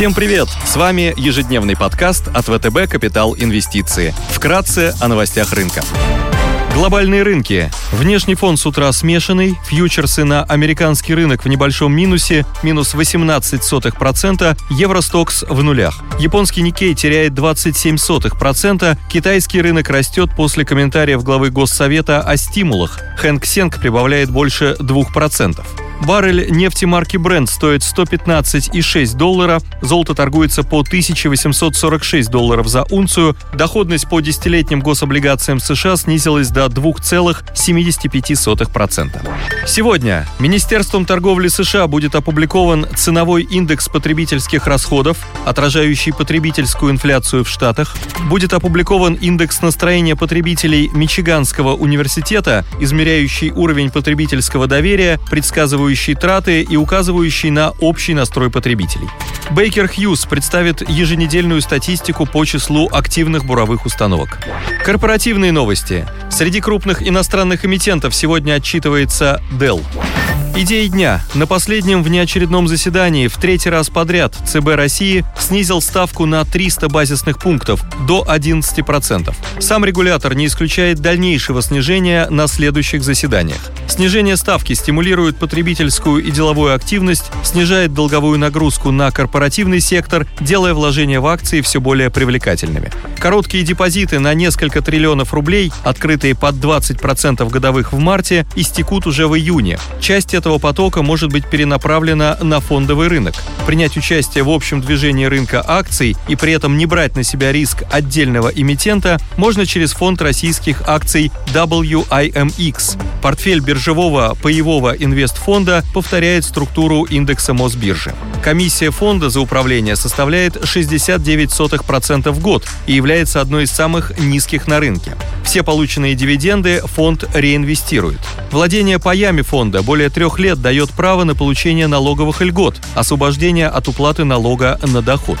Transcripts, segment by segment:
Всем привет! С вами ежедневный подкаст от ВТБ «Капитал Инвестиции». Вкратце о новостях рынка. Глобальные рынки. Внешний фон с утра смешанный, фьючерсы на американский рынок в небольшом минусе, минус 18%, Евростокс в нулях. Японский Никей теряет 27%, китайский рынок растет после комментариев главы Госсовета о стимулах. Хэнк Сенг прибавляет больше 2%. Баррель нефти марки Brent стоит 115,6 доллара, золото торгуется по 1846 долларов за унцию, доходность по десятилетним гособлигациям США снизилась до 2,75%. Сегодня Министерством торговли США будет опубликован ценовой индекс потребительских расходов, отражающий потребительскую инфляцию в Штатах, будет опубликован индекс настроения потребителей Мичиганского университета, измеряющий уровень потребительского доверия, предсказывающий фиксирующий траты и указывающий на общий настрой потребителей. Бейкер Хьюз представит еженедельную статистику по числу активных буровых установок. Корпоративные новости. Среди крупных иностранных эмитентов сегодня отчитывается Dell. Идеи дня. На последнем внеочередном заседании в третий раз подряд ЦБ России снизил ставку на 300 базисных пунктов до 11%. Сам регулятор не исключает дальнейшего снижения на следующих заседаниях. Снижение ставки стимулирует потребительскую и деловую активность, снижает долговую нагрузку на корпоративный сектор, делая вложения в акции все более привлекательными. Короткие депозиты на несколько триллионов рублей, открытые под 20% годовых в марте, истекут уже в июне. Часть этого потока может быть перенаправлена на фондовый рынок. Принять участие в общем движении рынка акций и при этом не брать на себя риск отдельного эмитента можно через фонд российских акций WIMX. Портфель биржевого паевого инвестфонда повторяет структуру индекса Мосбиржи. Комиссия фонда за управление составляет 69% в год и является одной из самых низких на рынке. Все полученные дивиденды фонд реинвестирует. Владение паями фонда более трех лет дает право на получение налоговых льгот, освобождение от уплаты налога на доход.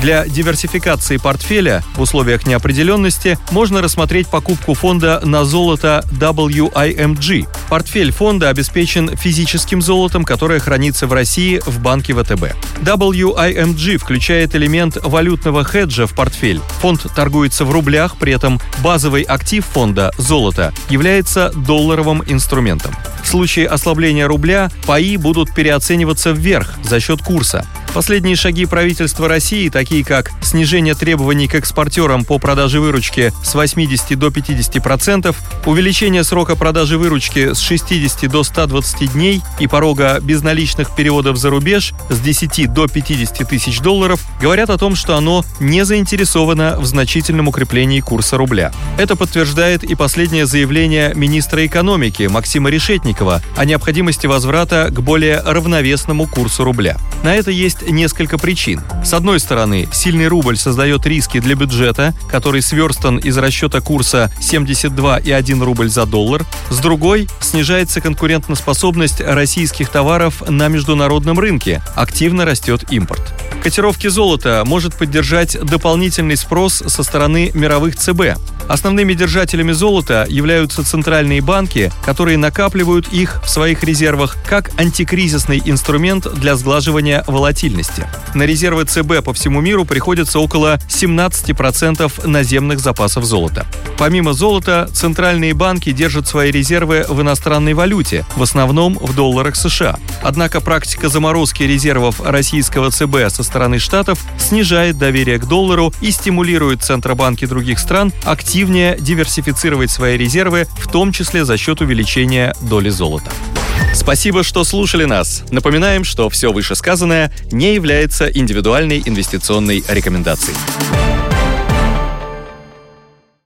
Для диверсификации портфеля в условиях неопределенности можно рассмотреть покупку фонда на золото WIMG. Портфель фонда обеспечен физическим золотом, которое хранится в России в банке ВТБ. WIMG включает элемент валютного хеджа в портфель. Фонд торгуется в рублях, при этом базовый актив фонда – золото – является долларовым инструментом. В случае ослабления рубля паи будут переоцениваться вверх за счет курса. Последние шаги правительства России, такие как снижение требований к экспортерам по продаже выручки с 80 до 50%, увеличение срока продажи выручки с 60 до 120 дней и порога безналичных переводов за рубеж с 10 до 50 тысяч долларов, говорят о том, что оно не заинтересовано в значительном укреплении курса рубля. Это подтверждает и последнее заявление министра экономики Максима Решетникова о необходимости возврата к более равновесному курсу рубля. На это есть есть несколько причин. С одной стороны, сильный рубль создает риски для бюджета, который сверстан из расчета курса 72,1 рубль за доллар. С другой, снижается конкурентоспособность российских товаров на международном рынке, активно растет импорт. Котировки золота может поддержать дополнительный спрос со стороны мировых ЦБ. Основными держателями золота являются центральные банки, которые накапливают их в своих резервах как антикризисный инструмент для сглаживания волатильности. На резервы ЦБ по всему миру приходится около 17% наземных запасов золота. Помимо золота, центральные банки держат свои резервы в иностранной валюте, в основном в долларах США. Однако практика заморозки резервов российского ЦБ со стороны Штатов снижает доверие к доллару и стимулирует центробанки других стран активнее диверсифицировать свои резервы, в том числе за счет увеличения доли золота. Спасибо, что слушали нас. Напоминаем, что все вышесказанное не является индивидуальной инвестиционной рекомендацией.